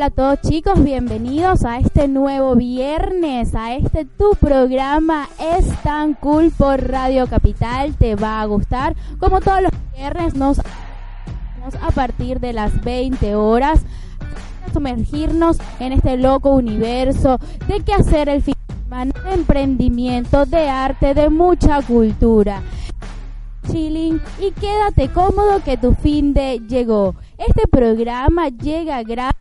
Hola, a todos chicos, bienvenidos a este nuevo viernes, a este tu programa Es tan cool por Radio Capital, te va a gustar. Como todos los viernes nos a partir de las 20 horas a sumergirnos en este loco universo de qué hacer el fin de semana, de emprendimiento, de arte, de mucha cultura. Chilling y quédate cómodo que tu fin de llegó. Este programa llega gracias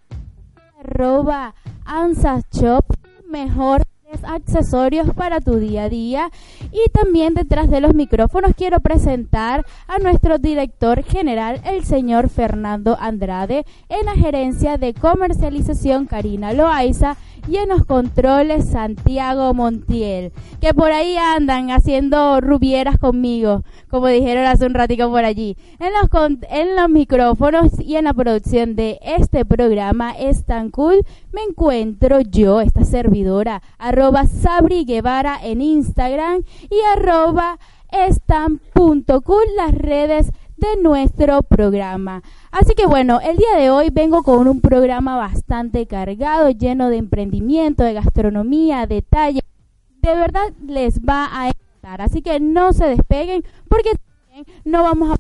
arroba Ansa Shop, mejor accesorios para tu día a día. Y también detrás de los micrófonos quiero presentar a nuestro director general el señor Fernando Andrade en la gerencia de comercialización Karina Loaiza y en los controles Santiago Montiel, que por ahí andan haciendo rubieras conmigo, como dijeron hace un ratito por allí. En los, en los micrófonos y en la producción de este programa es tan cool, me encuentro yo, esta servidora, arroba Sabri Guevara en Instagram y arroba estan.cool las redes de nuestro programa. Así que bueno, el día de hoy vengo con un programa bastante cargado, lleno de emprendimiento, de gastronomía, detalle. De verdad les va a encantar. Así que no se despeguen porque no vamos a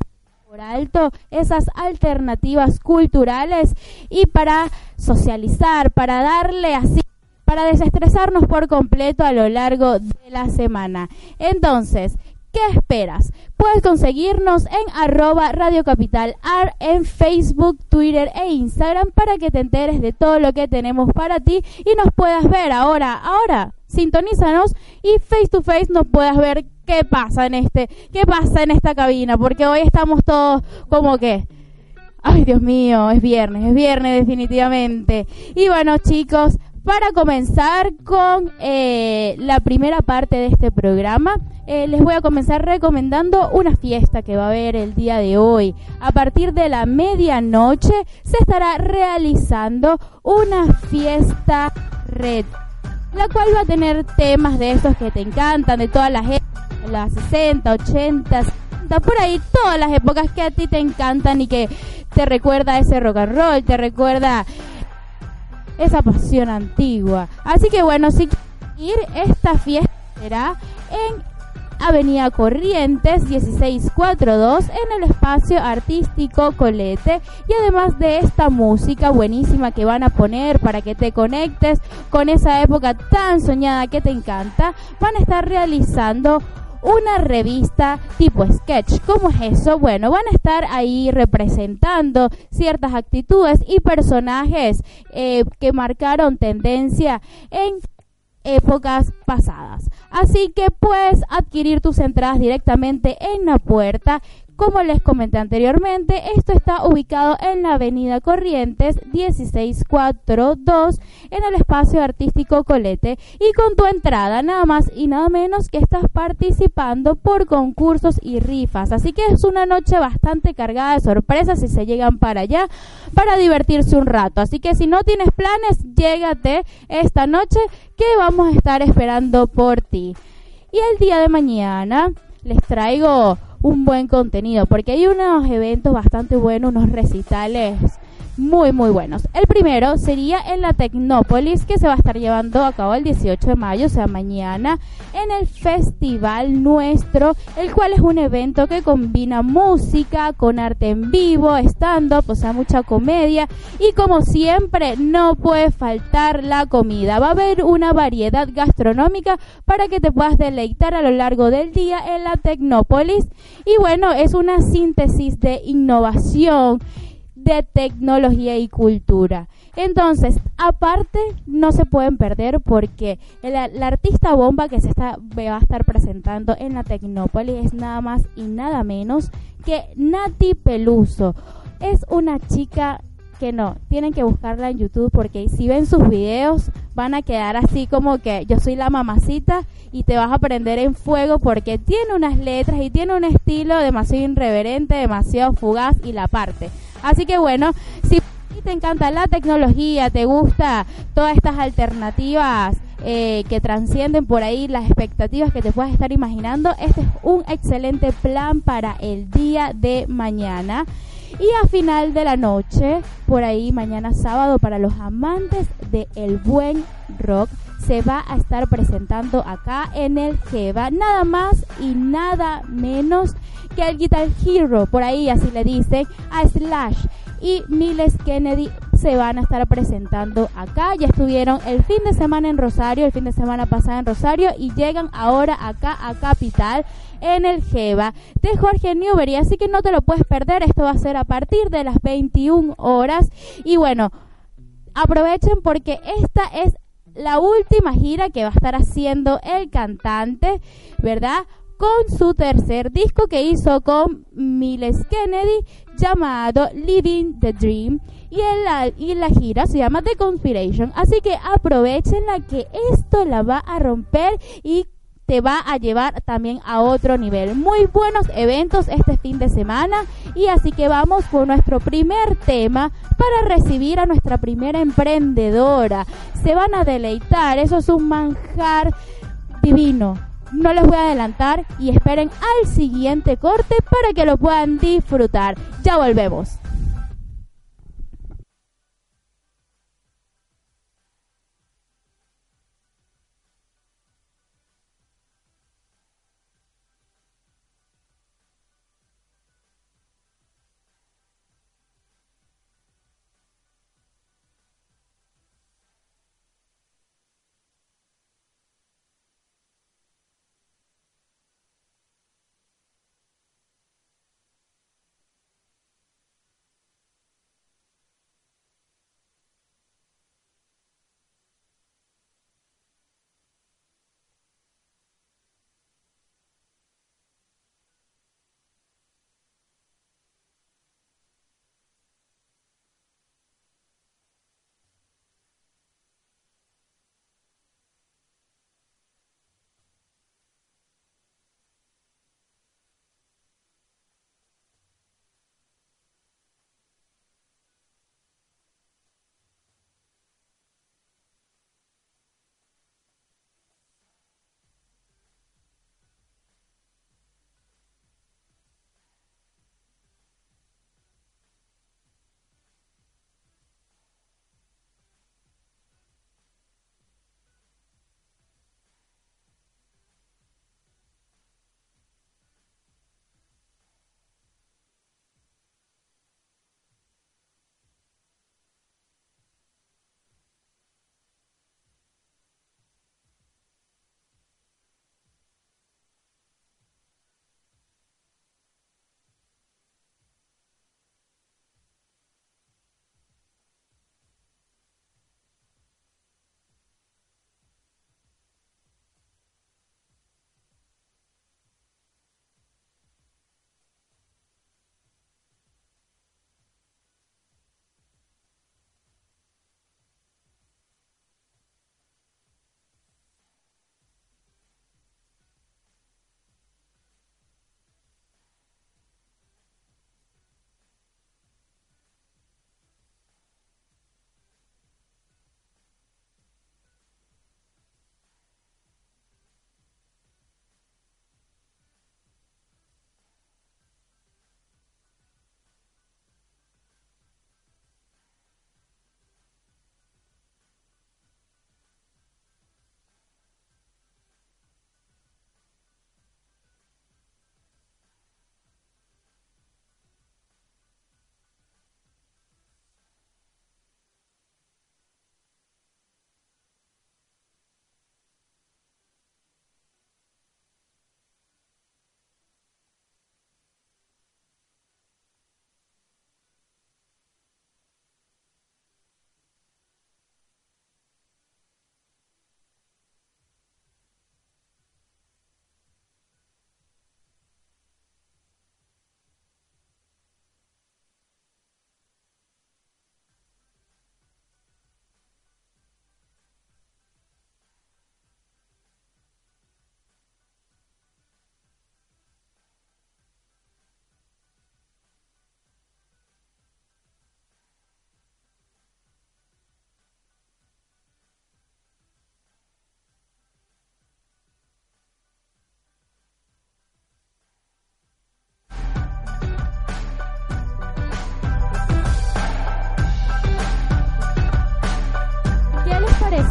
por alto esas alternativas culturales y para socializar, para darle así para desestresarnos por completo a lo largo de la semana. Entonces, ¿Qué esperas? Puedes conseguirnos en arroba Radio Capital Ar en Facebook, Twitter e Instagram para que te enteres de todo lo que tenemos para ti y nos puedas ver ahora, ahora, sintonízanos y face to face nos puedas ver qué pasa en este, qué pasa en esta cabina, porque hoy estamos todos como que, ay Dios mío, es viernes, es viernes definitivamente. Y bueno chicos, para comenzar con eh, la primera parte de este programa, eh, les voy a comenzar recomendando una fiesta que va a haber el día de hoy. A partir de la medianoche se estará realizando una fiesta red, la cual va a tener temas de esos que te encantan, de todas las épocas, las 60, 80, 70, por ahí todas las épocas que a ti te encantan y que te recuerda ese rock and roll, te recuerda esa pasión antigua. Así que bueno, si ir, esta fiesta será en Avenida Corrientes 1642 en el espacio artístico Colete y además de esta música buenísima que van a poner para que te conectes con esa época tan soñada que te encanta, van a estar realizando una revista tipo sketch. ¿Cómo es eso? Bueno, van a estar ahí representando ciertas actitudes y personajes eh, que marcaron tendencia en épocas pasadas. Así que puedes adquirir tus entradas directamente en la puerta como les comenté anteriormente, esto está ubicado en la Avenida Corrientes 1642 en el espacio artístico Colete y con tu entrada nada más y nada menos que estás participando por concursos y rifas. Así que es una noche bastante cargada de sorpresas si se llegan para allá para divertirse un rato. Así que si no tienes planes, llégate esta noche que vamos a estar esperando por ti. Y el día de mañana les traigo un buen contenido, porque hay unos eventos bastante buenos, unos recitales muy muy buenos. El primero sería en la Tecnópolis que se va a estar llevando a cabo el 18 de mayo, o sea, mañana, en el Festival Nuestro, el cual es un evento que combina música con arte en vivo, stand-up, o sea, mucha comedia y como siempre no puede faltar la comida. Va a haber una variedad gastronómica para que te puedas deleitar a lo largo del día en la Tecnópolis y bueno, es una síntesis de innovación de tecnología y cultura. Entonces, aparte, no se pueden perder porque la artista bomba que se está, va a estar presentando en la Tecnópolis es nada más y nada menos que Nati Peluso. Es una chica que no, tienen que buscarla en YouTube porque si ven sus videos van a quedar así como que yo soy la mamacita y te vas a prender en fuego porque tiene unas letras y tiene un estilo demasiado irreverente, demasiado fugaz y la parte. Así que bueno, si te encanta la tecnología, te gusta todas estas alternativas eh, que transcienden por ahí las expectativas que te puedas estar imaginando, este es un excelente plan para el día de mañana. Y a final de la noche, por ahí mañana sábado, para los amantes del el buen rock, se va a estar presentando acá en el Jeva, nada más y nada menos que el Guitar Hero, por ahí así le dicen, a Slash y Miles Kennedy se van a estar presentando acá. Ya estuvieron el fin de semana en Rosario, el fin de semana pasado en Rosario y llegan ahora acá a Capital en el Jeva de Jorge Newbery. Así que no te lo puedes perder. Esto va a ser a partir de las 21 horas. Y bueno, aprovechen porque esta es la última gira que va a estar haciendo el cantante, ¿verdad? Con su tercer disco que hizo con Miles Kennedy llamado Living the Dream y, el, y la gira se llama The Conspiration. Así que aprovechenla que esto la va a romper y te va a llevar también a otro nivel. Muy buenos eventos este fin de semana y así que vamos con nuestro primer tema para recibir a nuestra primera emprendedora. Se van a deleitar, eso es un manjar divino. No les voy a adelantar y esperen al siguiente corte para que lo puedan disfrutar. Ya volvemos.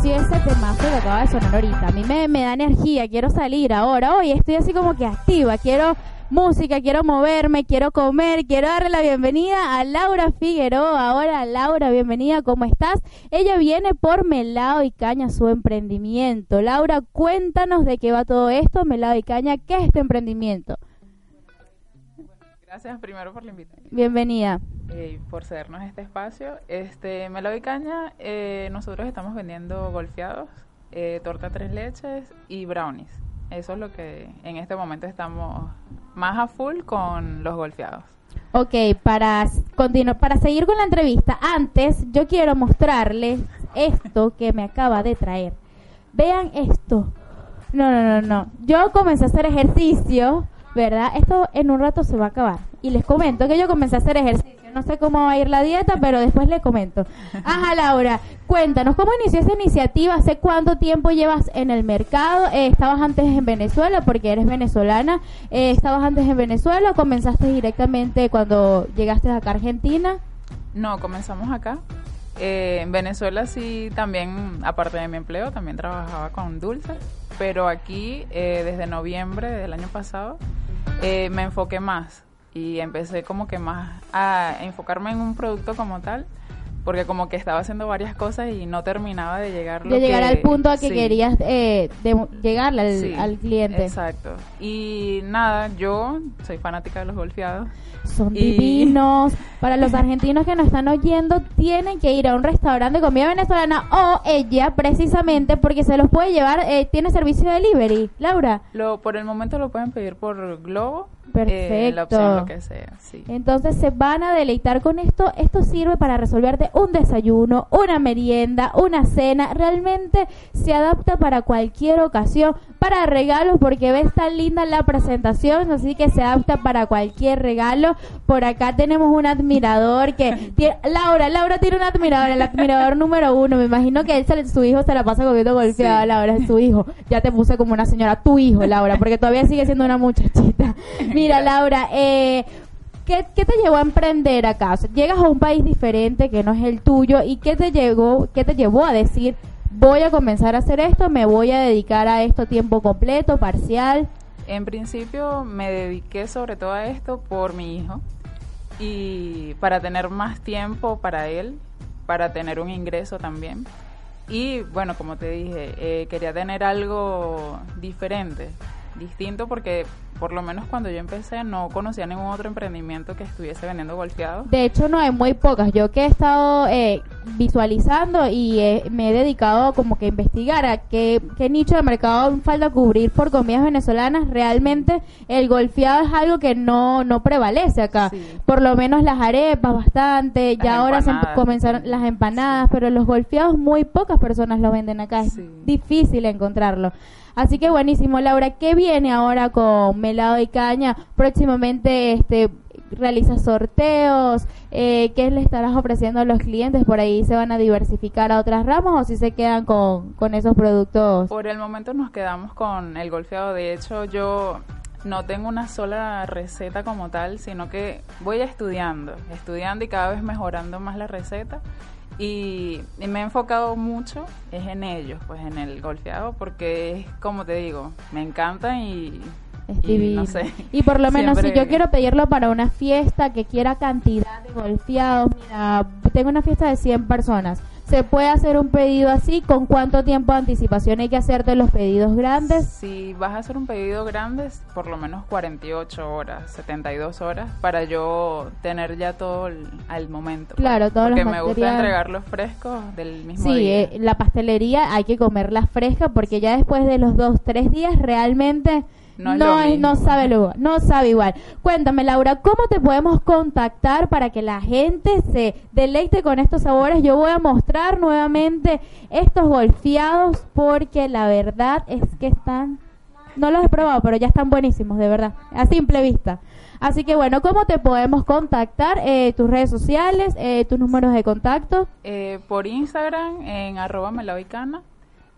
Pareció ese temazo que acaba de sonar ahorita? A mí me, da energía, quiero salir ahora. Hoy estoy así como que activa, quiero música, quiero moverme, quiero comer, quiero darle la bienvenida a Laura Figueroa. Ahora, Laura, bienvenida, ¿cómo estás? Ella viene por Melado y Caña, su emprendimiento. Laura, cuéntanos de qué va todo esto, Melado y Caña, ¿qué es este emprendimiento? Gracias primero por la invitación. Bienvenida. Eh, por cedernos este espacio. Este, Melado y Caña, eh, nosotros estamos vendiendo golfeados, eh, torta tres leches y brownies. Eso es lo que en este momento estamos más a full con los golfeados. Ok, para continuar, para seguir con la entrevista, antes yo quiero mostrarles esto que me acaba de traer. Vean esto. No, no, no, no. Yo comencé a hacer ejercicio, ¿verdad? Esto en un rato se va a acabar. Y les comento que yo comencé a hacer ejercicio no sé cómo va a ir la dieta, pero después le comento. Ajá, Laura, cuéntanos, ¿cómo inició esa iniciativa? ¿Hace cuánto tiempo llevas en el mercado? Eh, ¿Estabas antes en Venezuela porque eres venezolana? Eh, ¿Estabas antes en Venezuela o comenzaste directamente cuando llegaste acá a Argentina? No, comenzamos acá. Eh, en Venezuela sí también, aparte de mi empleo, también trabajaba con dulces, pero aquí desde noviembre del año pasado me enfoqué más y empecé como que más a enfocarme en un producto como tal porque como que estaba haciendo varias cosas y no terminaba de llegar de llegar al punto a que querías eh, de llegarle al, cliente. exacto. Y nada yo soy fanática de los golfeados. Son divinos. Para los argentinos que nos están oyendo tienen que ir a un restaurante de comida venezolana o ella precisamente porque se los puede llevar eh, tiene servicio de delivery. Laura. Lo por el momento lo pueden pedir por Globo eh, Perfecto. Entonces se van a deleitar con esto. Esto sirve para resolverte un desayuno, una merienda, una cena. Realmente se adapta para cualquier ocasión, para regalos, porque ves tan linda la presentación, así que se adapta para cualquier regalo. Por acá tenemos un admirador que Laura, Laura tiene un admirador, el admirador número uno. Me imagino que él, su hijo se la pasa comiendo golpeada. Laura es su hijo. Ya te puse como una señora, tu hijo, Laura, porque todavía sigue siendo una muchachita. Mira, Laura, eh, ¿qué, te llevó a emprender acá? llegas a un país diferente que no es el tuyo y ¿qué te, llegó, qué te llevó a decir voy a comenzar a hacer esto, me voy a dedicar a esto tiempo completo, parcial? En principio me dediqué sobre todo a esto por mi hijo y para tener más tiempo para él, para tener un ingreso también. Y bueno, como te dije, eh, quería tener algo diferente, distinto porque por lo menos cuando yo empecé no conocía ningún otro emprendimiento que estuviese vendiendo golfeado. De hecho no hay muy pocas. Yo que he estado eh, visualizando y me he dedicado como que a investigar a qué, nicho de mercado falta cubrir por comidas venezolanas, realmente el golfeado es algo que no, no prevalece acá. Por lo menos las arepas bastante, ya ahora se comenzaron las empanadas, pero los golfeados muy pocas personas lo venden acá. Es difícil encontrarlo. Así que buenísimo, Laura. ¿Qué viene ahora con Melado y Caña? Próximamente este realiza sorteos, eh, ¿qué le estarás ofreciendo a los clientes? ¿Por ahí se van a diversificar a otras ramas o si se quedan con, con esos productos? Por el momento nos quedamos con el golfeado. De hecho, yo no tengo una sola receta como tal, sino que voy estudiando, estudiando y cada vez mejorando más la receta y, me he enfocado mucho es en ellos, pues en el golfeado, porque es como te digo, me encanta y, y, no sé. y por lo menos si yo quiero pedirlo para una fiesta que quiera cantidad de golfeados, mira, tengo una fiesta de 100 personas ¿Se puede hacer un pedido así? ¿Con cuánto tiempo de anticipación hay que hacerte los pedidos grandes? Si vas a hacer un pedido grande, por lo menos 48 horas, 72 horas, para yo tener ya todo al momento. Pues. Claro, todo Porque me gusta entregarlos frescos del mismo día. Sí, eh, la pastelería hay que comerla fresca porque ya después de los dos, tres días realmente no, no, sabe luego, no sabe igual. Cuéntame, Laura, ¿cómo te podemos contactar para que la gente se deleite con estos sabores? Yo voy a mostrar nuevamente estos golfeados porque la verdad es que están, no los he probado, pero ya están buenísimos, de verdad, a simple vista. Así que bueno, ¿cómo te podemos contactar? Eh, tus redes sociales, eh, tus números de contacto. Eh, por Instagram en arroba melavicana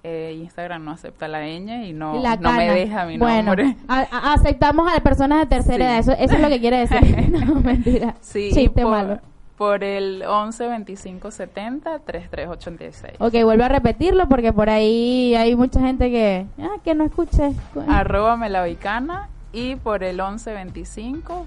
eh, Instagram no acepta la ñ y no, no me deja mi bueno, nombre. aceptamos a personas de tercera edad, eso, eso es lo que quiere decir. no, mentira. Sí, por, malo. por el 11 25 70 33 86. Ok, vuelvo a repetirlo porque por ahí hay mucha gente que, ah, que no escuche. Arroba melavicana y por el 11 25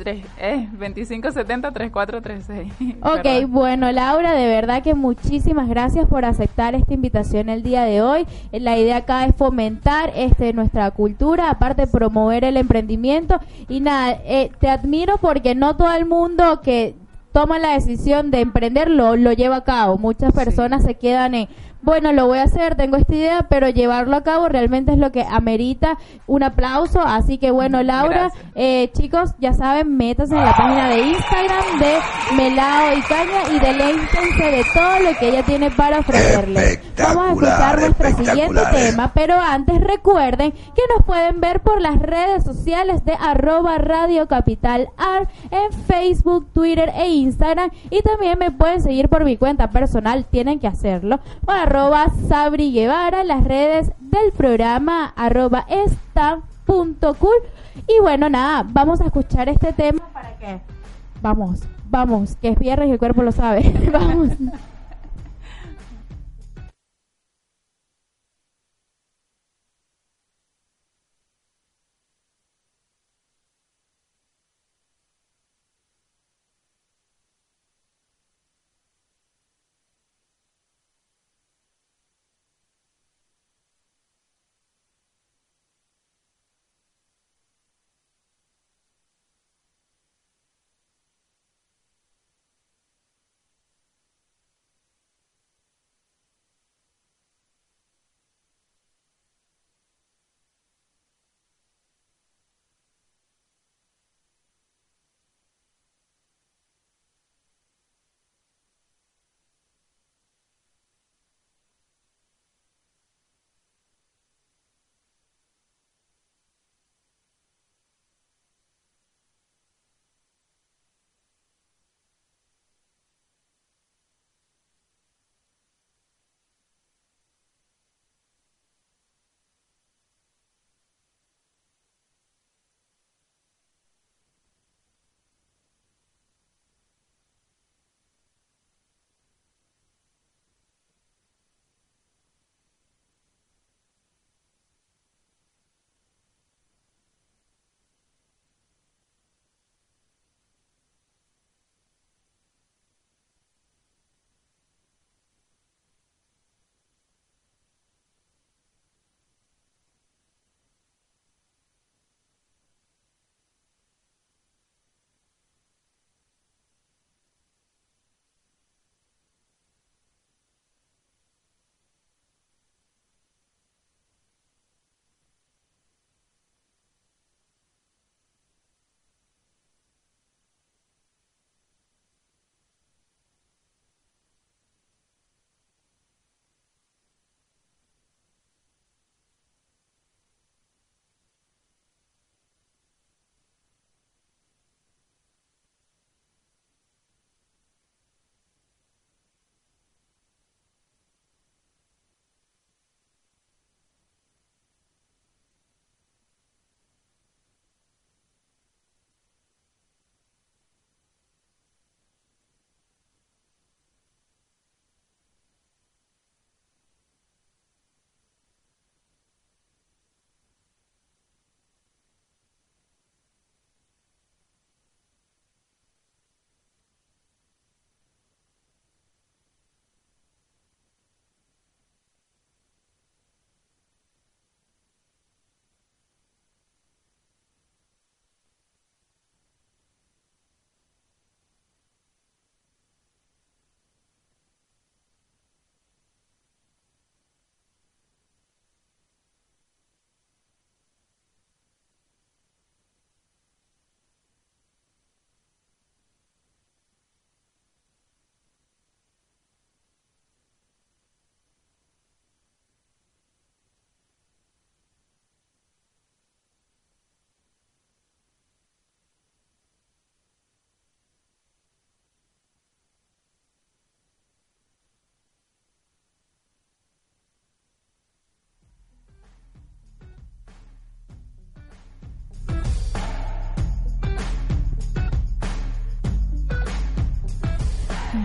3, eh, 2570 3436. Ok, bueno, Laura, de verdad que muchísimas gracias por aceptar esta invitación el día de hoy. La idea acá es fomentar este nuestra cultura, aparte promover el emprendimiento. Y nada, eh, te admiro porque no todo el mundo que toma la decisión de emprender lo, lo lleva a cabo. Muchas personas se quedan en bueno, lo voy a hacer, tengo esta idea, pero llevarlo a cabo realmente es lo que amerita un aplauso. Así que bueno, Laura, eh, chicos, ya saben, métanse en la página de Instagram de Melao y Caña y deléntense de todo lo que ella tiene para ofrecerles. Vamos a escuchar nuestro siguiente tema, pero antes recuerden que nos pueden ver por las redes sociales de arroba Radio Capital Art en Facebook, Twitter e Instagram y también me pueden seguir por mi cuenta personal, tienen que hacerlo arroba Sabri Guevara, las redes del programa arroba esta.cool. Y bueno, nada, vamos a escuchar este tema para que, vamos, vamos, que es viernes y el cuerpo lo sabe, vamos.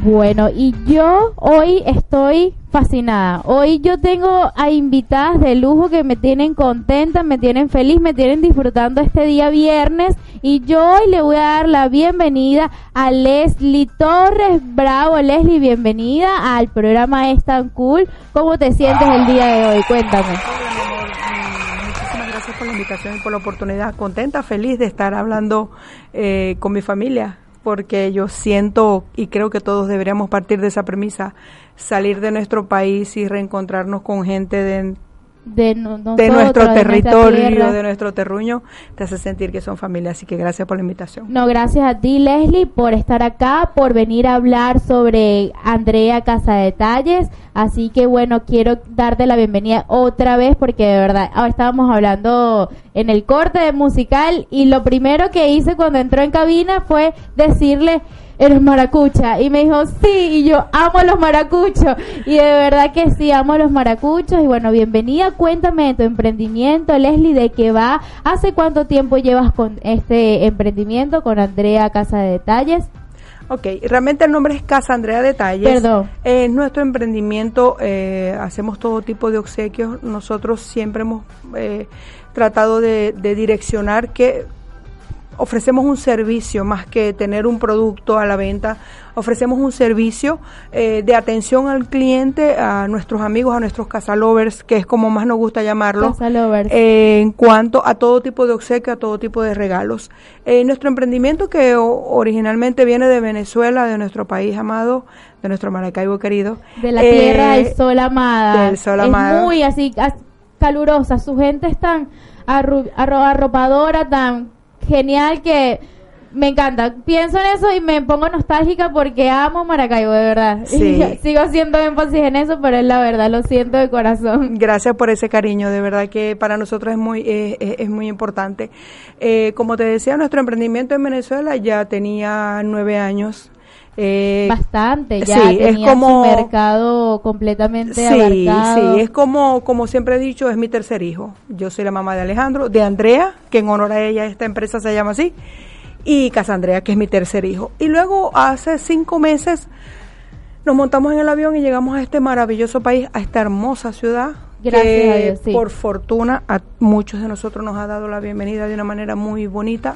Bueno, y yo hoy estoy fascinada. Hoy yo tengo a invitadas de lujo que me tienen contenta, me tienen feliz, me tienen disfrutando este día viernes. Y yo hoy le voy a dar la bienvenida a Leslie Torres. Bravo, Leslie, bienvenida al programa Es tan cool. ¿Cómo te sientes el día de hoy? Cuéntame. Muchísimas gracias por la invitación y por la oportunidad. Contenta, feliz de estar hablando eh, con mi familia porque yo siento y creo que todos deberíamos partir de esa premisa, salir de nuestro país y reencontrarnos con gente de, de, nuestro territorio, de nuestro terruño, te hace sentir que son familia. Así que gracias por la invitación. No, gracias a ti, Leslie, por estar acá, por venir a hablar sobre Andrea Casa Detalles. Así que bueno, quiero darte la bienvenida otra vez porque de verdad, ahora estábamos hablando en el corte musical y lo primero que hice cuando entró en cabina fue decirle eres maracucha. Y me dijo, sí, y yo amo los maracuchos. Y de verdad que sí, amo los maracuchos. Y bueno, bienvenida, cuéntame de tu emprendimiento, Leslie, de qué va. ¿Hace cuánto tiempo llevas con este emprendimiento, con Andrea Casa de Detalles? Ok, realmente el nombre es Casa Andrea Detalles. Perdón. Es nuestro emprendimiento, eh, hacemos todo tipo de obsequios. Nosotros siempre hemos eh, tratado de, de direccionar que ofrecemos un servicio más que tener un producto a la venta, ofrecemos un servicio eh, de atención al cliente, a nuestros amigos, a nuestros casalovers, que es como más nos gusta llamarlo, eh, en cuanto a todo tipo de obsequio, a todo tipo de regalos. Eh, nuestro emprendimiento que originalmente viene de Venezuela, de nuestro país amado, de nuestro Maracaibo querido. De la tierra del sol amada. Del sol amada. Es muy así, calurosa, su gente es tan arropadora, tan genial que me encanta. Pienso en eso y me pongo nostálgica porque amo Maracaibo, de verdad. Sí. sigo haciendo énfasis en eso, pero es la verdad, lo siento de corazón. Gracias por ese cariño, de verdad que para nosotros es muy, es, muy importante. Eh, como te decía, nuestro emprendimiento en Venezuela ya tenía nueve años. Eh, Bastante, ya tenía es como, mercado completamente sí, Sí, es como, como siempre he dicho, es mi tercer hijo. Yo soy la mamá de Alejandro, de Andrea, que en honor a ella esta empresa se llama así, y Casandrea, que es mi tercer hijo. Y luego hace cinco meses nos montamos en el avión y llegamos a este maravilloso país, a esta hermosa ciudad. Gracias a Dios, Por fortuna, a muchos de nosotros nos ha dado la bienvenida de una manera muy bonita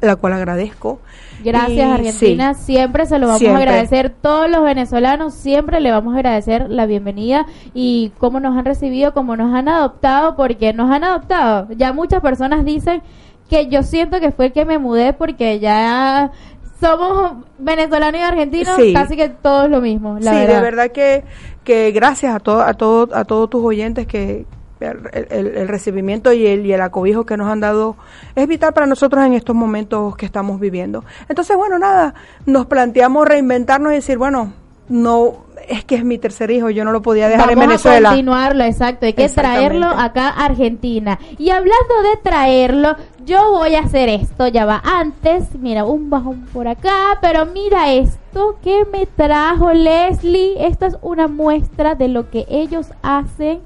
la cual agradezco. Gracias Argentina, siempre se lo vamos a agradecer, todos los venezolanos siempre le vamos a agradecer la bienvenida y cómo nos han recibido, cómo nos han adoptado, porque nos han adoptado. Ya muchas personas dicen que yo siento que fue el que me mudé porque ya somos venezolanos y argentinos, casi que todos lo mismo. La sí, de verdad que, que gracias a, todo, a, todo, a todos tus oyentes que, el, recibimiento y el, y el acobijo que nos han dado es vital para nosotros en estos momentos que estamos viviendo. Entonces, bueno, nada, nos planteamos reinventarnos y decir, bueno, no es que es mi tercer hijo, yo no lo podía dejar en Venezuela. A continuarlo, exacto, hay que traerlo acá a Argentina. Y hablando de traerlo, yo voy a hacer esto, ya va antes, mira, un bajón por acá, pero mira esto que me trajo Leslie, esta es una muestra de lo que ellos hacen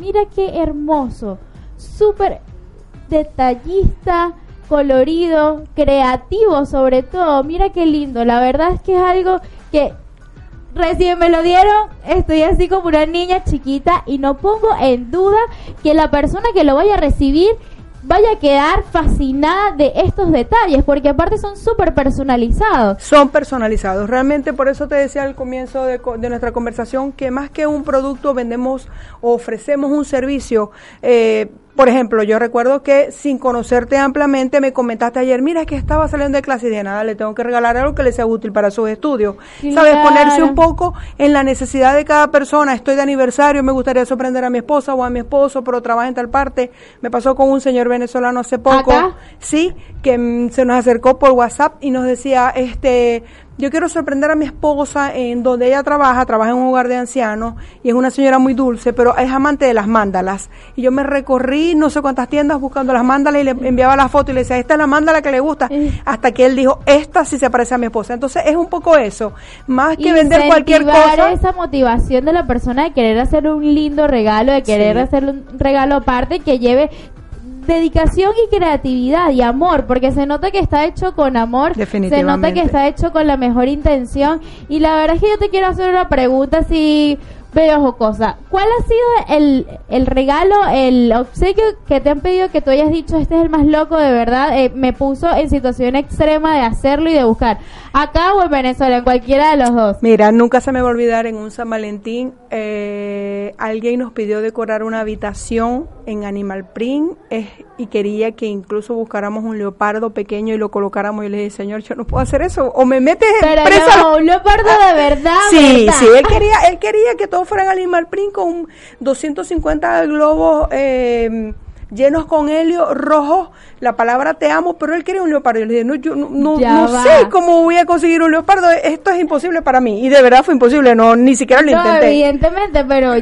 Mira qué hermoso, súper detallista, colorido, creativo sobre todo. Mira qué lindo. La verdad es que es algo que recién me lo dieron. Estoy así como una niña chiquita y no pongo en duda que la persona que lo vaya a recibir vaya a quedar fascinada de estos detalles, porque aparte son súper personalizados. Son personalizados. Realmente por eso te decía al comienzo de, de, nuestra conversación que más que un producto vendemos o ofrecemos un servicio. Eh, por ejemplo, yo recuerdo que sin conocerte ampliamente me comentaste ayer, mira que estaba saliendo de clase y de nada, le tengo que regalar algo que le sea útil para sus estudios. ¿Sabes? Ponerse un poco en la necesidad de cada persona. Estoy de aniversario, me gustaría sorprender a mi esposa o a mi esposo, pero trabaja en tal parte. Me pasó con un señor venezolano hace poco. Sí, que mm, se nos acercó por WhatsApp y nos decía, este, yo quiero sorprender a mi esposa en donde ella trabaja, trabaja en un hogar de ancianos y es una señora muy dulce, pero es amante de las mándalas. Y yo me recorrí no sé cuántas tiendas buscando las mándalas y le enviaba la foto y le decía, esta es la mándala que le gusta, hasta que él dijo, esta sí se parece a mi esposa. Entonces es un poco eso, más que vender cualquier cosa. esa motivación de la persona de querer hacer un lindo regalo, de querer hacer un regalo aparte que lleve dedicación y creatividad y amor, porque se nota que está hecho con amor, se nota que está hecho con la mejor intención. Y la verdad es que yo te quiero hacer una pregunta si pero cosa, ¿cuál ha sido el, el, regalo, el obsequio que te han pedido que tú hayas dicho, este es el más loco de verdad? Eh, me puso en situación extrema de hacerlo y de buscar. Acá o en Venezuela, en cualquiera de los dos. Mira, nunca se me va a olvidar en un San Valentín, eh, alguien nos pidió decorar una habitación en Animal Print y quería que incluso buscáramos un leopardo pequeño y lo colocáramos. Y le dije, señor, yo no puedo hacer eso. O me metes en presa. No, un leopardo de verdad. Sí, sí, él quería, él quería que todos fueran Animal Print con 250 globos. Eh, llenos con helio rojo, la palabra te amo, pero él quería un leopardo. Yo le dije, no, yo no, no, sé cómo voy a conseguir un leopardo, esto es imposible para mí. Y de verdad fue imposible, no ni siquiera lo intenté. evidentemente, pero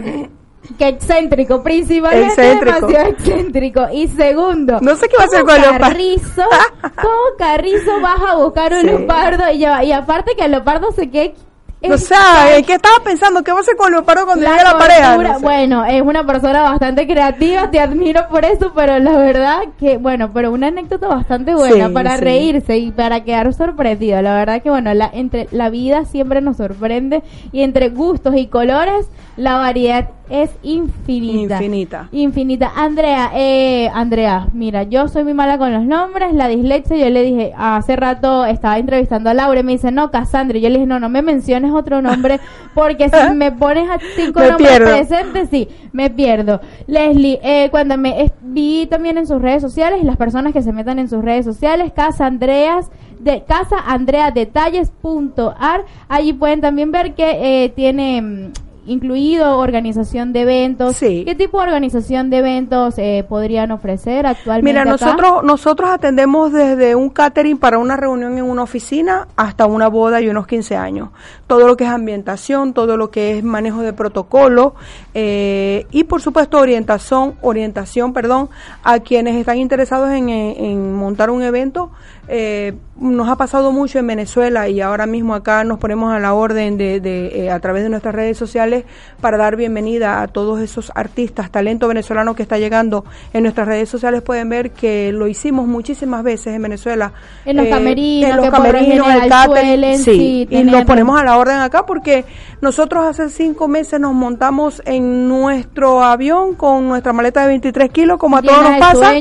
que excéntrico, principalmente excéntrico. demasiado excéntrico. Y segundo, no sé qué va a hacer con el Carrizo, ¿Cómo Carrizo vas a buscar un leopardo? Y, y aparte que el leopardo se quede o sea, ¿qué estaba pensando? ¿Qué va a hacer con cuando llegue la pareja? Bueno, es una persona bastante creativa, te admiro por eso, pero la verdad que, bueno, pero una anécdota bastante buena para reírse y para quedar sorprendido. La verdad que, bueno, la, entre la vida siempre nos sorprende y entre gustos y colores, la variedad es infinita. Infinita. Infinita. Andrea, eh, Andrea, mira, yo soy muy mala con los nombres, la dislexia, yo le dije, hace rato estaba entrevistando a Laura y me dice, no, Cassandra, yo le dije, no, no me menciones otro nombre, porque si me pones a cinco nombres presentes, sí, me pierdo. Leslie, eh, cuando me vi también en sus redes sociales, las personas que se metan en sus redes sociales, Casa Andreas, de Casa Andrea Detalles.ar, allí pueden también ver que eh, tiene mm, incluido organización de eventos. Sí. ¿Qué tipo de organización de eventos eh, podrían ofrecer actualmente? Mira, nosotros nosotros atendemos desde un catering para una reunión en una oficina hasta una boda y unos 15 años. Todo lo que es ambientación, todo lo que es manejo de protocolo eh, y por supuesto orientación, orientación, perdón, a quienes están interesados en, en montar un evento eh, nos ha pasado mucho en Venezuela y ahora mismo acá nos ponemos a la orden de, eh, a través de nuestras redes sociales para dar bienvenida a todos esos artistas, talento venezolano que está llegando en nuestras redes sociales. Pueden ver que lo hicimos muchísimas veces en Venezuela. En los eh, camerinos, en los camerinos, el sí, y nos ponemos a la orden acá porque nosotros hace cinco meses nos montamos en nuestro avión con nuestra maleta de 23 kilos, como a todos nos pasa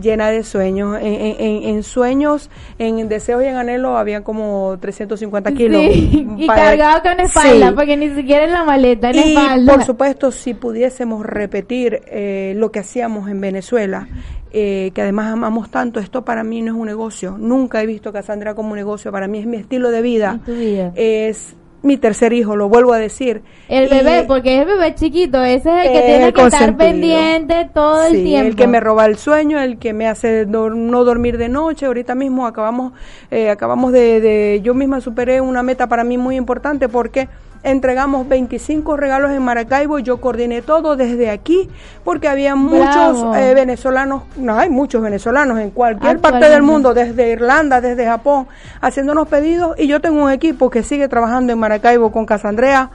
llena de sueños. En, sueños, en deseos y en anhelo había como 350 kilos. y cargado con espalda, porque ni siquiera en la maleta, en y, Por supuesto, si pudiésemos repetir eh, lo que hacíamos en Venezuela, eh, que además amamos tanto, esto para mí no es un negocio. Nunca he visto Cassandra como un negocio, para mí es mi estilo de vida. vida? Es mi tercer hijo, lo vuelvo a decir. El bebé, porque es el bebé chiquito, ese es el que tiene que estar pendiente todo el tiempo. El que me roba el sueño, el que me hace no dormir de noche. Ahorita mismo acabamos, eh, acabamos de, de, yo misma superé una meta para mí muy importante porque entregamos 25 regalos en Maracaibo, yo coordiné todo desde aquí, porque había muchos eh, venezolanos, no hay muchos venezolanos en cualquier parte del mundo, desde Irlanda, desde Japón, haciéndonos pedidos, y yo tengo un equipo que sigue trabajando en Maracaibo con Casandrea,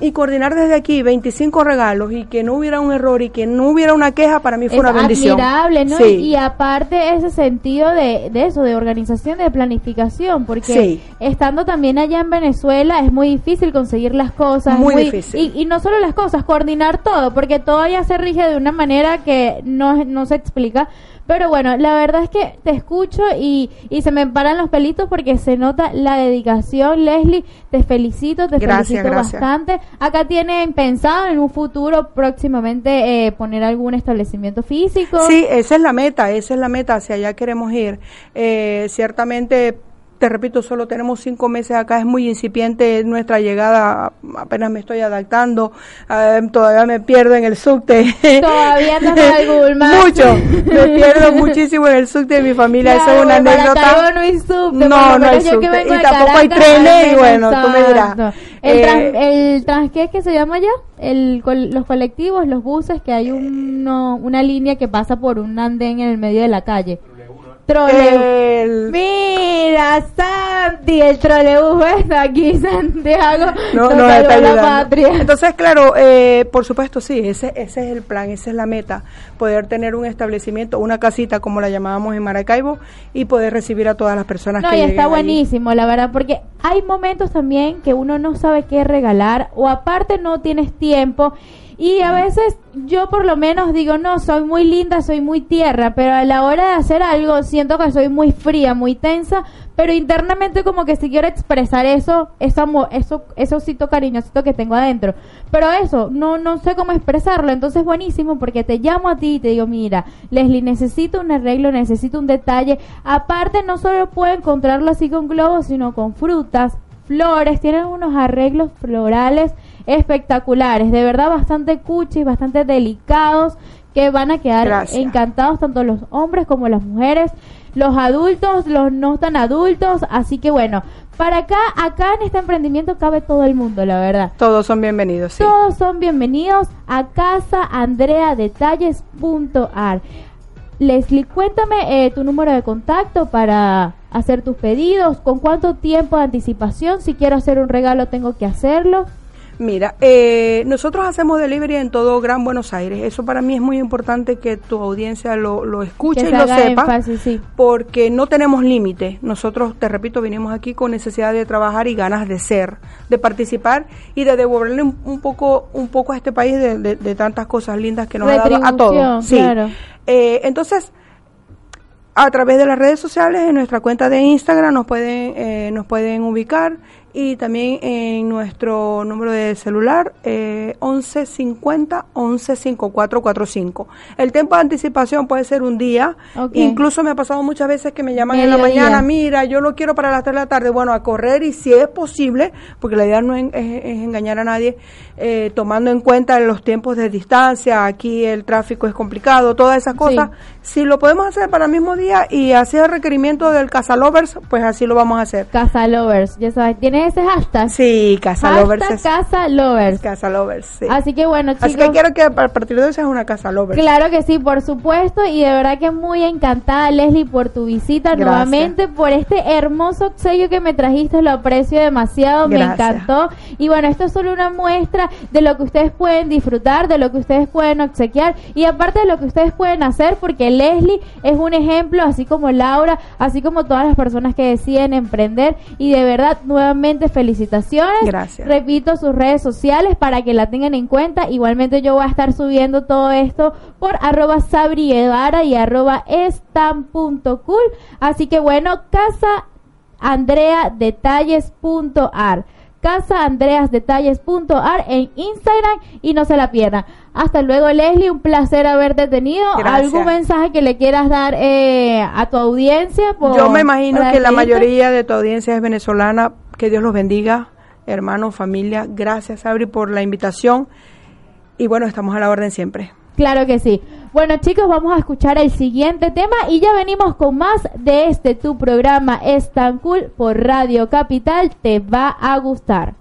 y coordinar desde aquí 25 regalos y que no hubiera un error y que no hubiera una queja para mí fue una bendición. Admirable, ¿no? Y, aparte ese sentido de, de, eso, de organización, de planificación, porque estando también allá en Venezuela es muy difícil conseguir las cosas. Muy, difícil. Y, y, no solo las cosas, coordinar todo, porque todo allá se rige de una manera que no, no se explica. Pero bueno, la verdad es que te escucho y, y se me paran los pelitos porque se nota la dedicación. Leslie, te felicito, te felicito bastante. Acá tienen pensado en un futuro próximamente eh, poner algún establecimiento físico. Sí, esa es la meta, esa es la meta, hacia allá queremos ir. Eh, ciertamente te repito, solo tenemos cinco meses acá, es muy incipiente nuestra llegada, apenas me estoy adaptando, eh, todavía me pierdo en el subte. Todavía no Google Mucho, me pierdo muchísimo en el subte de mi familia, eso es una anécdota. no hay subte, no, no hay subte, y tampoco hay trenes, y bueno, tú me dirás. El, eh, trans, ¿qué es que se llama ya? El, los colectivos, los buses, que hay uno, una línea que pasa por un andén en el medio de la calle. Trole. El- Mira, Santi, el trolebús está aquí, Santiago. no, salvó está la patria. Entonces, claro, eh, por supuesto, sí, ese, ese es el plan, esa es la meta, poder tener un establecimiento, una casita como la llamábamos en Maracaibo y poder recibir a todas las personas No, que y está allí. buenísimo, la verdad, porque hay momentos también que uno no sabe qué regalar o aparte no tienes tiempo y a veces yo por lo menos digo, no, soy muy linda, soy muy tierra, pero a la hora de hacer algo siento que soy muy fría, muy tensa, pero internamente como que si quiero expresar eso, eso, eso, eso osito cariñosito que tengo adentro. Pero eso, no, no sé cómo expresarlo, entonces buenísimo porque te llamo a ti y te digo, mira, Leslie, necesito un arreglo, necesito un detalle. Aparte, no solo puedo encontrarlo así con globos, sino con frutas, flores, tienen unos arreglos florales espectaculares, de verdad bastante cuchis, bastante delicados, que van a quedar Gracias. encantados tanto los hombres como las mujeres, los adultos, los no tan adultos, así que bueno, para acá, acá en este emprendimiento cabe todo el mundo, la verdad. Todos son bienvenidos, sí. Todos son bienvenidos a Casa Andrea Detalles.ar. Leslie, cuéntame eh, tu número de contacto para hacer tus pedidos, con cuánto tiempo de anticipación, si quiero hacer un regalo tengo que hacerlo. Mira, eh, nosotros hacemos delivery en todo Gran Buenos Aires. Eso para mí es muy importante que tu audiencia lo, lo escuche Que y se lo haga sepa. énfasis, sí. Porque no tenemos límite. Nosotros, te repito, vinimos aquí con necesidad de trabajar y ganas de ser, de participar y de devolverle un, un poco, un poco a este país de, de- de tantas cosas lindas que nos ha dado a todos. Sí. claro. Eh, entonces, a través de las redes sociales, en nuestra cuenta de Instagram nos pueden, eh, nos pueden ubicar y también en nuestro número de celular eh, 1150 115445. El tiempo de anticipación puede ser un día, incluso me ha pasado muchas veces que me llaman en la mañana, mira, yo lo quiero para las 3 de la tarde, bueno, a correr y si es posible, porque la idea no es, es- es engañar a nadie, eh, tomando en cuenta los tiempos de distancia, aquí el tráfico es complicado, todas esas cosas, si lo podemos hacer para el mismo día y hacer el requerimiento del Casalovers, pues así lo vamos a hacer. Casa Lovers, ya sabes, tiene ese hashtag. Sí, Casalovers Hashtag es Casa Lovers. Casalovers, sí. Así que bueno, chicos. Así que quiero que a partir de hoy seas una Casalovers. Claro que sí, por supuesto, y de verdad que muy encantada, Leslie, por tu visita Gracias. nuevamente, por este hermoso sello que me trajiste, lo aprecio demasiado, me encantó. Y bueno, esto es solo una muestra de lo que ustedes pueden disfrutar, de lo que ustedes pueden obsequiar, y aparte de lo que ustedes pueden hacer, porque Leslie es un ejemplo, así como Laura, así como todas las personas que deciden emprender, y de verdad, nuevamente felicitaciones. Gracias. Repito sus redes sociales para que la tengan en cuenta. Igualmente yo voy a estar subiendo todo esto por arroba y arroba estam.cool. Así que bueno, casa Andrea Detalles.ar. Casa Andreas Detalles.ar en Instagram y no se la pierdan. Hasta luego, Leslie. Un placer haberte tenido. Gracias. ¿Algún mensaje que le quieras dar eh, a tu audiencia? por- Yo me imagino que la mayoría de tu audiencia es venezolana. Que Dios los bendiga, hermanos, familia. Gracias, Abri, por la invitación. Y bueno, estamos a la orden siempre. Claro que sí. Bueno chicos, vamos a escuchar el siguiente tema y ya venimos con más de este tu programa Es tan cool por Radio Capital. Te va a gustar.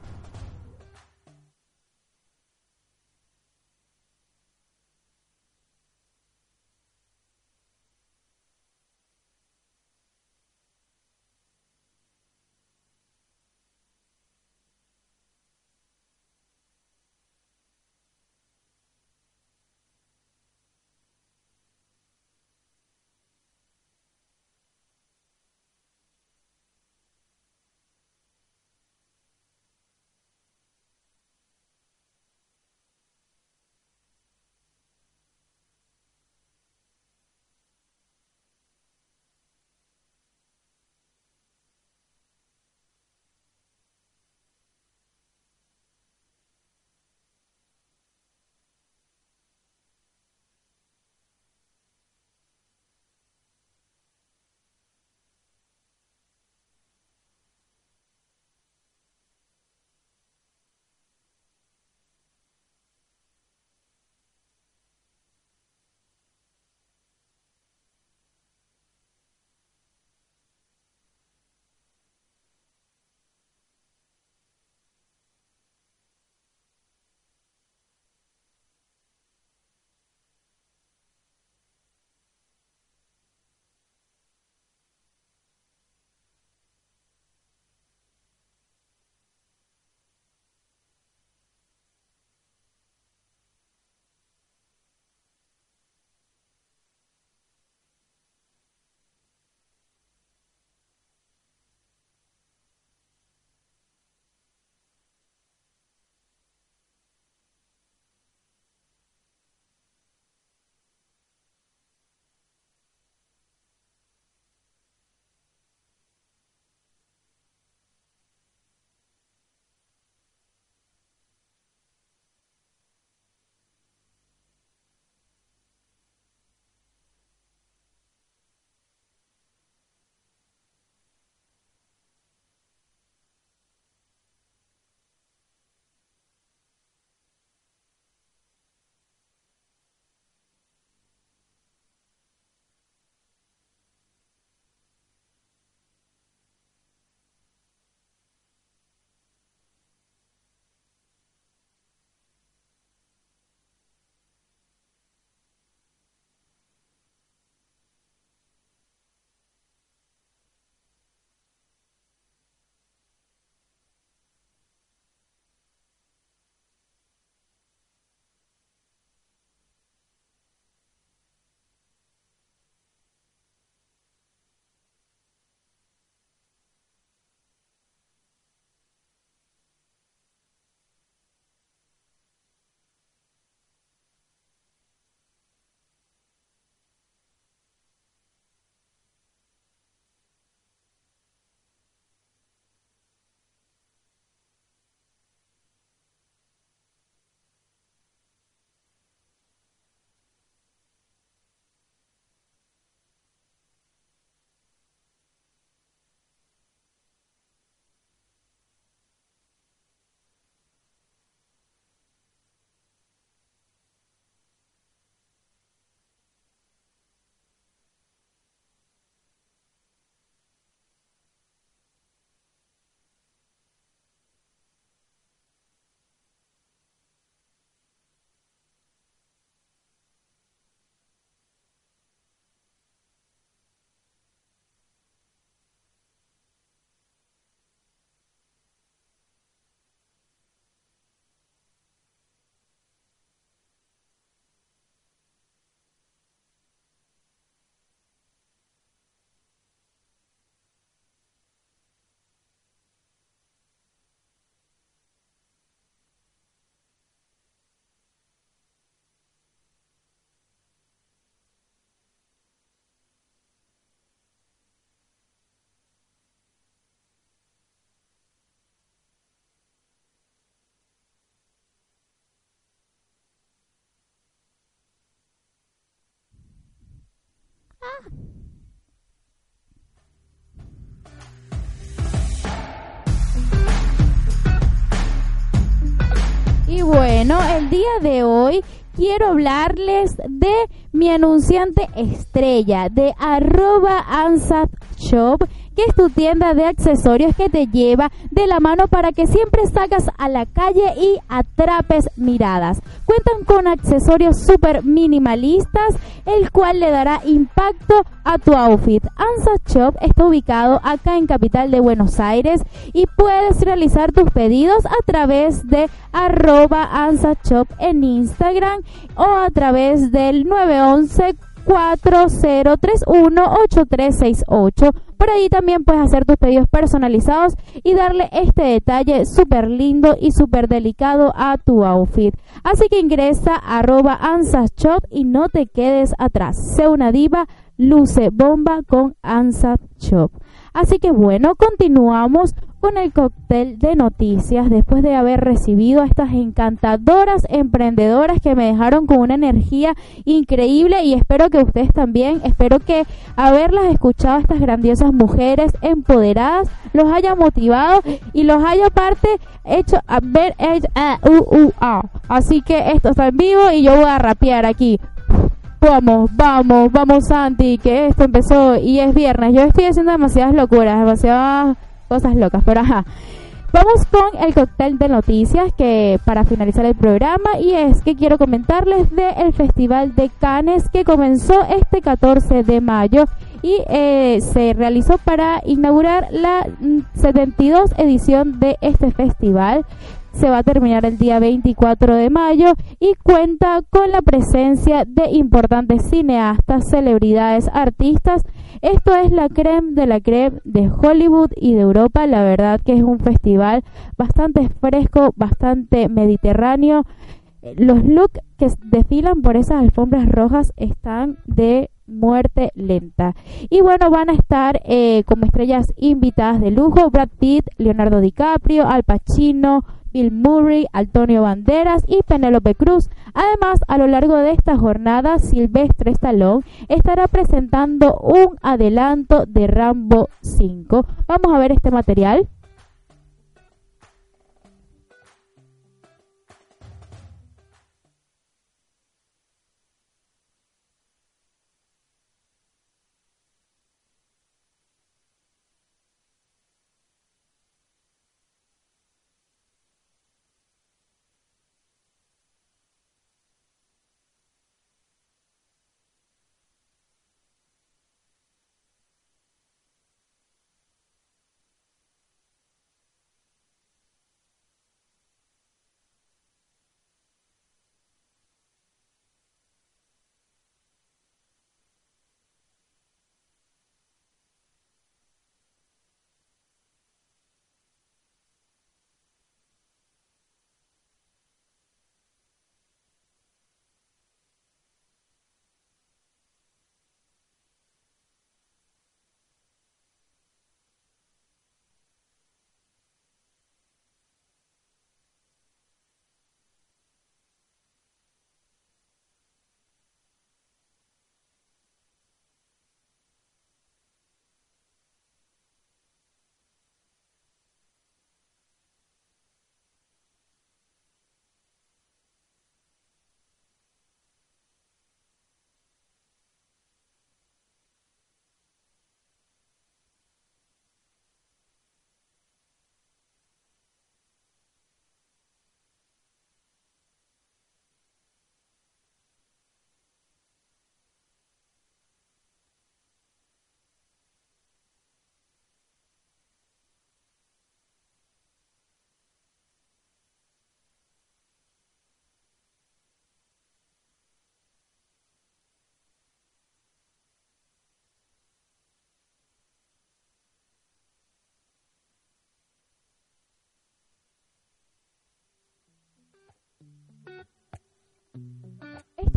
Día de hoy quiero hablarles de mi anunciante estrella de arroba ansat shop que es tu tienda de accesorios que te lleva de la mano para que siempre sacas a la calle y atrapes miradas. Cuentan con accesorios súper minimalistas, el cual le dará impacto a tu outfit. Ansat Shop está ubicado acá en Capital de Buenos Aires y puedes realizar tus pedidos a través de arroba Ansat Shop en Instagram o a través del 911 4031 8368 por ahí también puedes hacer tus pedidos personalizados y darle este detalle súper lindo y súper delicado a tu outfit. Así que ingresa arroba Ansas Shop y no te quedes atrás. Sé una diva, luce bomba con Ansas Shop. Así que bueno, continuamos con el cóctel de noticias después de haber recibido a estas encantadoras emprendedoras que me dejaron con una energía increíble y espero que ustedes también, espero que haberlas escuchado a estas grandiosas mujeres empoderadas los haya motivado y los haya aparte hecho a ver así que esto está en vivo y yo voy a rapear aquí vamos, vamos, vamos Santi, que esto empezó y es viernes. Yo estoy haciendo demasiadas locuras, demasiadas cosas locas, pero ajá. Vamos con el cóctel de noticias que para finalizar el programa y es que quiero comentarles del Festival de Cannes que comenzó este 14 de mayo y eh, se realizó para inaugurar la 72 mm, edición de este festival se va a terminar el día 24 de mayo y cuenta con la presencia de importantes cineastas, celebridades, artistas. Esto es la creme de la creme de Hollywood y de Europa. La verdad que es un festival bastante fresco, bastante mediterráneo. Los looks que desfilan por esas alfombras rojas están de muerte lenta. Y bueno, van a estar eh, como estrellas invitadas de lujo Brad Pitt, Leonardo DiCaprio, Al Pacino, Bill Murray, Antonio Banderas y Penélope Cruz. Además, a lo largo de esta jornada, Silvestre Stallone estará presentando un adelanto de Rambo 5. Vamos a ver este material.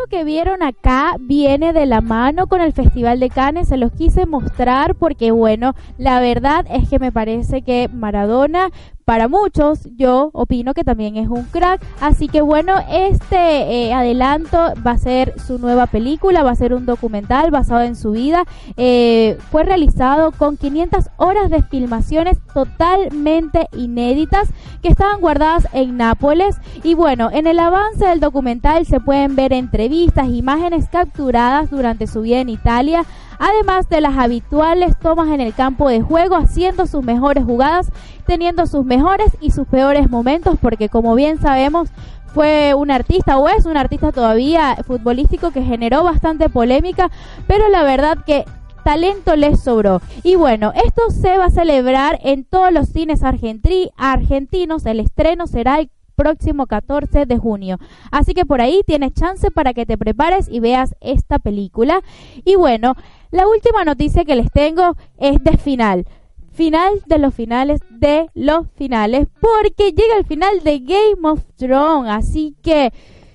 Que vieron acá viene de la mano con el Festival de Cannes, se los quise mostrar porque bueno, la verdad es que me parece que Maradona para muchos yo opino que también es un crack. Así que bueno, este eh, adelanto va a ser su nueva película, va a ser un documental basado en su vida. Eh, fue realizado con 500 horas de filmaciones totalmente inéditas que estaban guardadas en Nápoles. Y bueno, en el avance del documental se pueden ver entrevistas, imágenes capturadas durante su vida en Italia además de las habituales tomas en el campo de juego, haciendo sus mejores jugadas, teniendo sus mejores y sus peores momentos, porque como bien sabemos, fue un artista o es un artista todavía futbolístico que generó bastante polémica, pero la verdad que talento les sobró. Y bueno, esto se va a celebrar en todos los cines argentinos. El estreno será el próximo 14 de junio. Así que por ahí tienes chance para que te prepares y veas esta película. Y bueno, la última noticia que les tengo es de final. Final de los finales de los finales. Porque llega el final de Game of Thrones. Así que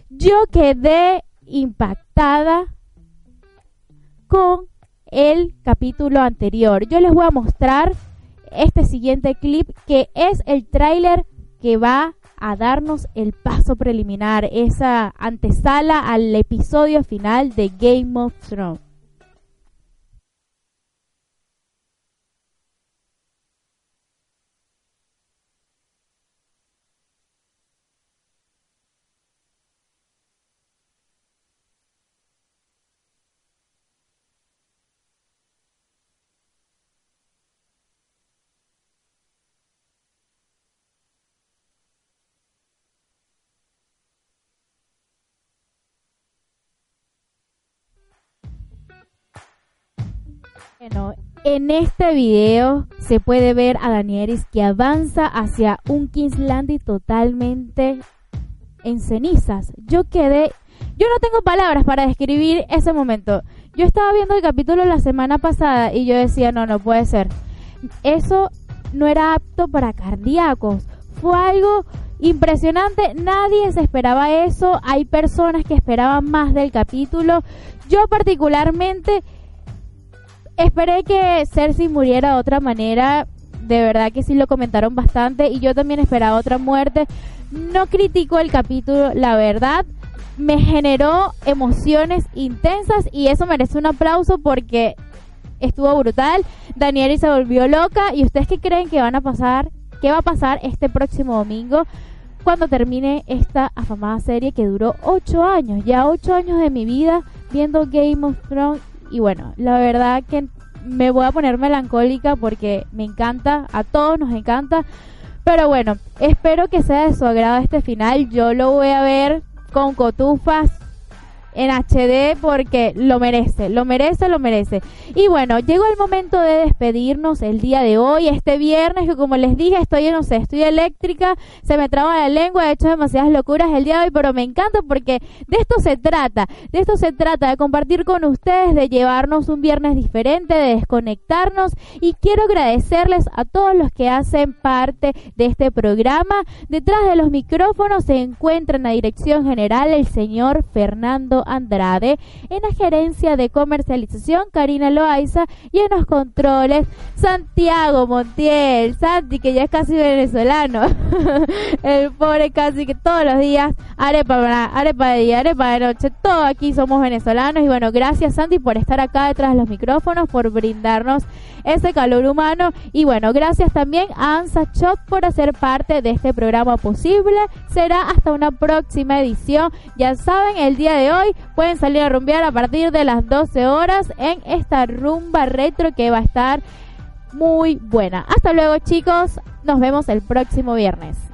yo quedé impactada con el capítulo anterior. Yo les voy a mostrar este siguiente clip que es el tráiler que va a darnos el paso preliminar, esa antesala al episodio final de Game of Thrones. Bueno, en este video se puede ver a Danielis que avanza hacia un King's Landing totalmente en cenizas. Yo quedé, yo no tengo palabras para describir ese momento. Yo estaba viendo el capítulo la semana pasada y yo decía, no, no puede ser. Eso no era apto para cardíacos. Fue algo impresionante, nadie se esperaba eso. Hay personas que esperaban más del capítulo. Yo particularmente Esperé que Cersei muriera de otra manera. De verdad que sí lo comentaron bastante. Y yo también esperaba otra muerte. No critico el capítulo, la verdad. Me generó emociones intensas y eso merece un aplauso porque estuvo brutal. Daniela se volvió loca. ¿Y ustedes qué creen que van a pasar? ¿Qué va a pasar este próximo domingo? Cuando termine esta afamada serie que duró ocho años, ya ocho años de mi vida viendo Game of Thrones y bueno, la verdad que me voy a poner melancólica porque me encanta, a todos nos encanta. Pero bueno, espero que sea de su agrado este final. Yo lo voy a ver con cotufas en HD porque lo merece, lo merece, lo merece. Y bueno, llegó el momento de despedirnos el día de hoy, este viernes, que como les dije, estoy, no sé, estoy eléctrica, se me traba la lengua, he hecho demasiadas locuras el día de hoy, pero me encanta porque de esto se trata, de esto se trata, de compartir con ustedes, de llevarnos un viernes diferente, de desconectarnos y quiero agradecerles a todos los que hacen parte de este programa. Detrás de los micrófonos se encuentra en la dirección general el señor Fernando Andrade, en la gerencia de comercialización Karina Loaiza y en los controles Santiago Montiel, Santi que ya es casi venezolano, el pobre casi que todos los días arepa, arepa de día, arepa de noche, todo aquí somos venezolanos y bueno, gracias Santi por estar acá detrás de los micrófonos, por brindarnos ese calor humano. Y bueno, gracias también a Ansa Choc por hacer parte de este programa posible. Será hasta una próxima edición. Ya saben, el día de pueden salir a rumbear a partir de las 12 horas en esta rumba retro que va a estar muy buena. Hasta luego chicos, nos vemos el próximo viernes.